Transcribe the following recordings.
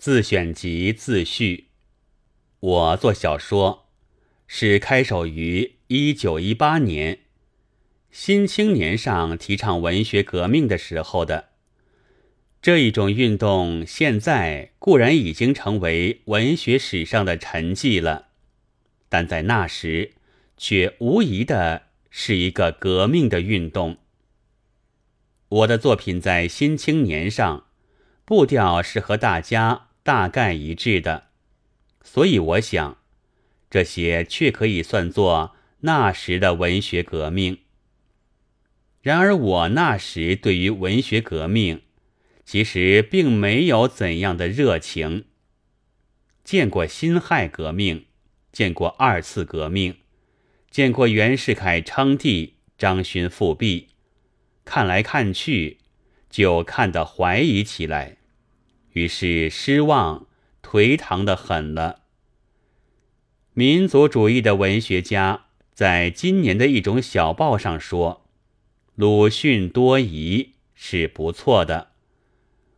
自选集自序。我做小说是开首于一九一八年《新青年》上提倡文学革命的时候的。这一种运动现在固然已经成为文学史上的沉寂了，但在那时却无疑的是一个革命的运动。我的作品在《新青年》上步调是和大家大概一致的，所以我想，这些却可以算作那时的文学革命。然而，我那时对于文学革命，其实并没有怎样的热情。见过辛亥革命，见过二次革命，见过袁世凯称帝、张勋复辟。看来看去，就看得怀疑起来，于是失望、颓唐的很了。民族主义的文学家在今年的一种小报上说：“鲁迅多疑是不错的。”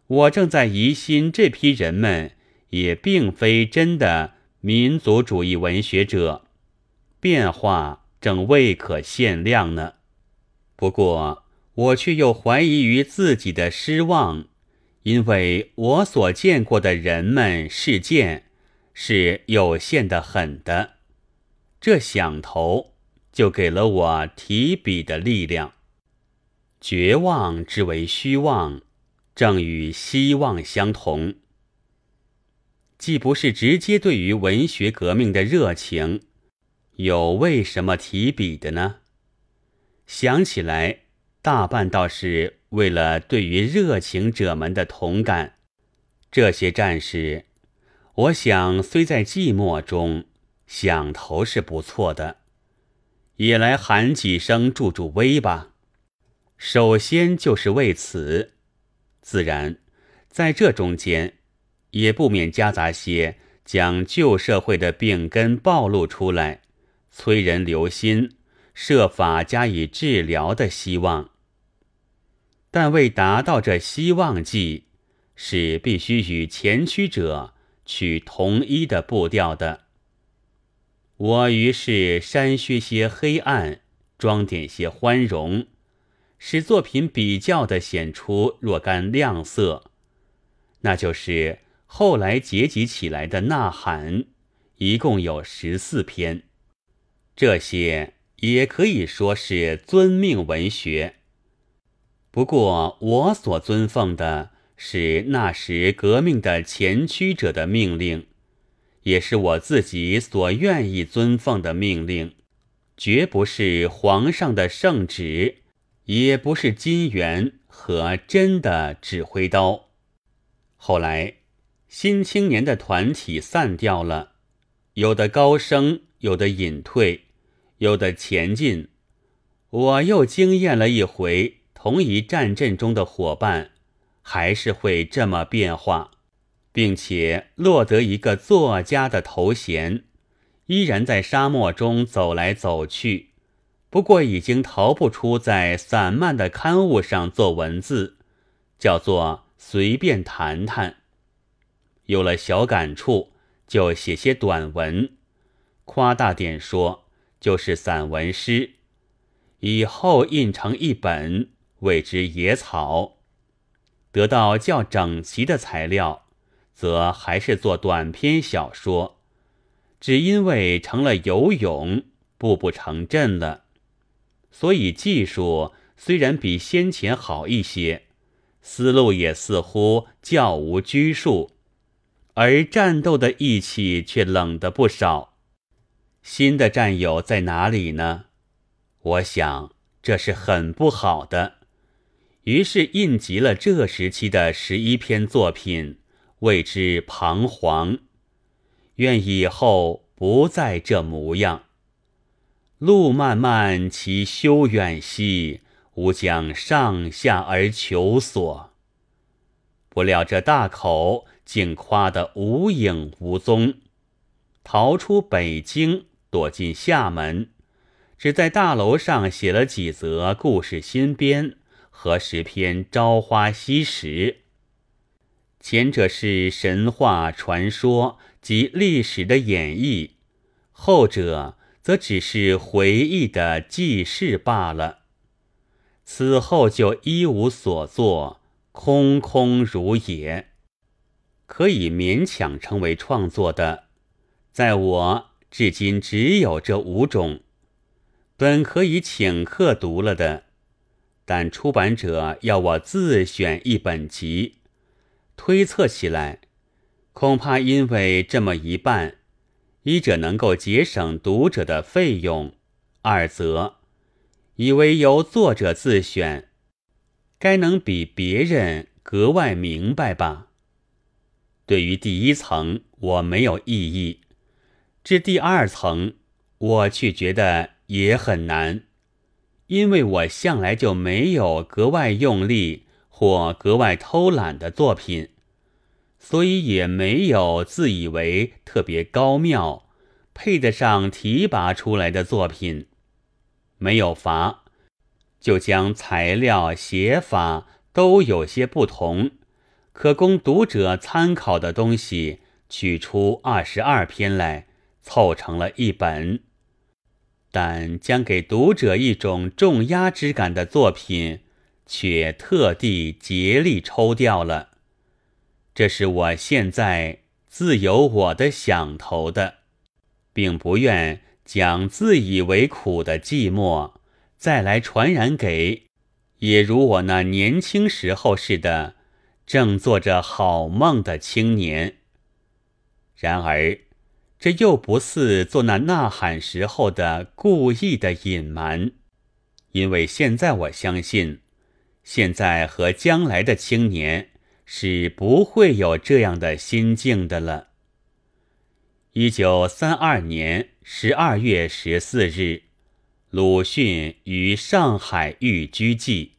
我正在疑心，这批人们也并非真的民族主义文学者，变化正未可限量呢。不过。我却又怀疑于自己的失望，因为我所见过的人们事件是有限的很的。这想头就给了我提笔的力量。绝望之为虚妄，正与希望相同。既不是直接对于文学革命的热情，有为什么提笔的呢？想起来。大半倒是为了对于热情者们的同感。这些战士，我想虽在寂寞中，想头是不错的，也来喊几声助助威吧。首先就是为此，自然在这中间，也不免夹杂些将旧社会的病根暴露出来，催人留心，设法加以治疗的希望。但为达到这希望计，是必须与前驱者取同一的步调的。我于是删削些黑暗，装点些欢容，使作品比较的显出若干亮色。那就是后来结集起来的《呐喊》，一共有十四篇。这些也可以说是遵命文学。不过，我所尊奉的是那时革命的前驱者的命令，也是我自己所愿意尊奉的命令，绝不是皇上的圣旨，也不是金元和真的指挥刀。后来，新青年的团体散掉了，有的高升，有的隐退，有的前进。我又经验了一回。同一战阵中的伙伴，还是会这么变化，并且落得一个作家的头衔，依然在沙漠中走来走去。不过已经逃不出在散漫的刊物上做文字，叫做随便谈谈。有了小感触，就写些短文，夸大点说，就是散文诗。以后印成一本。谓之野草，得到较整齐的材料，则还是做短篇小说。只因为成了游泳，步步成阵了，所以技术虽然比先前好一些，思路也似乎较无拘束，而战斗的意气却冷得不少。新的战友在哪里呢？我想这是很不好的。于是印集了这时期的十一篇作品，谓之《彷徨》。愿以后不再这模样。路漫漫其修远兮，吾将上下而求索。不料这大口竟夸得无影无踪，逃出北京，躲进厦门，只在大楼上写了几则故事新编。和十篇《朝花夕拾》，前者是神话传说及历史的演绎，后者则只是回忆的记事罢了。此后就一无所作，空空如也。可以勉强称为创作的，在我至今只有这五种。本可以请客读了的，但出版者要我自选一本集，推测起来，恐怕因为这么一办，一者能够节省读者的费用，二则。以为由作者自选，该能比别人格外明白吧？对于第一层我没有异议，至第二层我却觉得也很难，因为我向来就没有格外用力或格外偷懒的作品，所以也没有自以为特别高妙、配得上提拔出来的作品。没有罚，就将材料写法都有些不同，可供读者参考的东西取出二十二篇来，凑成了一本。但将给读者一种重压之感的作品，却特地竭力抽掉了。这是我现在自有我的想头的，并不愿。将自以为苦的寂寞再来传染给，也如我那年轻时候似的，正做着好梦的青年。然而，这又不似做那呐喊时候的故意的隐瞒，因为现在我相信，现在和将来的青年是不会有这样的心境的了。一九三二年。十二月十四日，鲁迅于上海寓居记。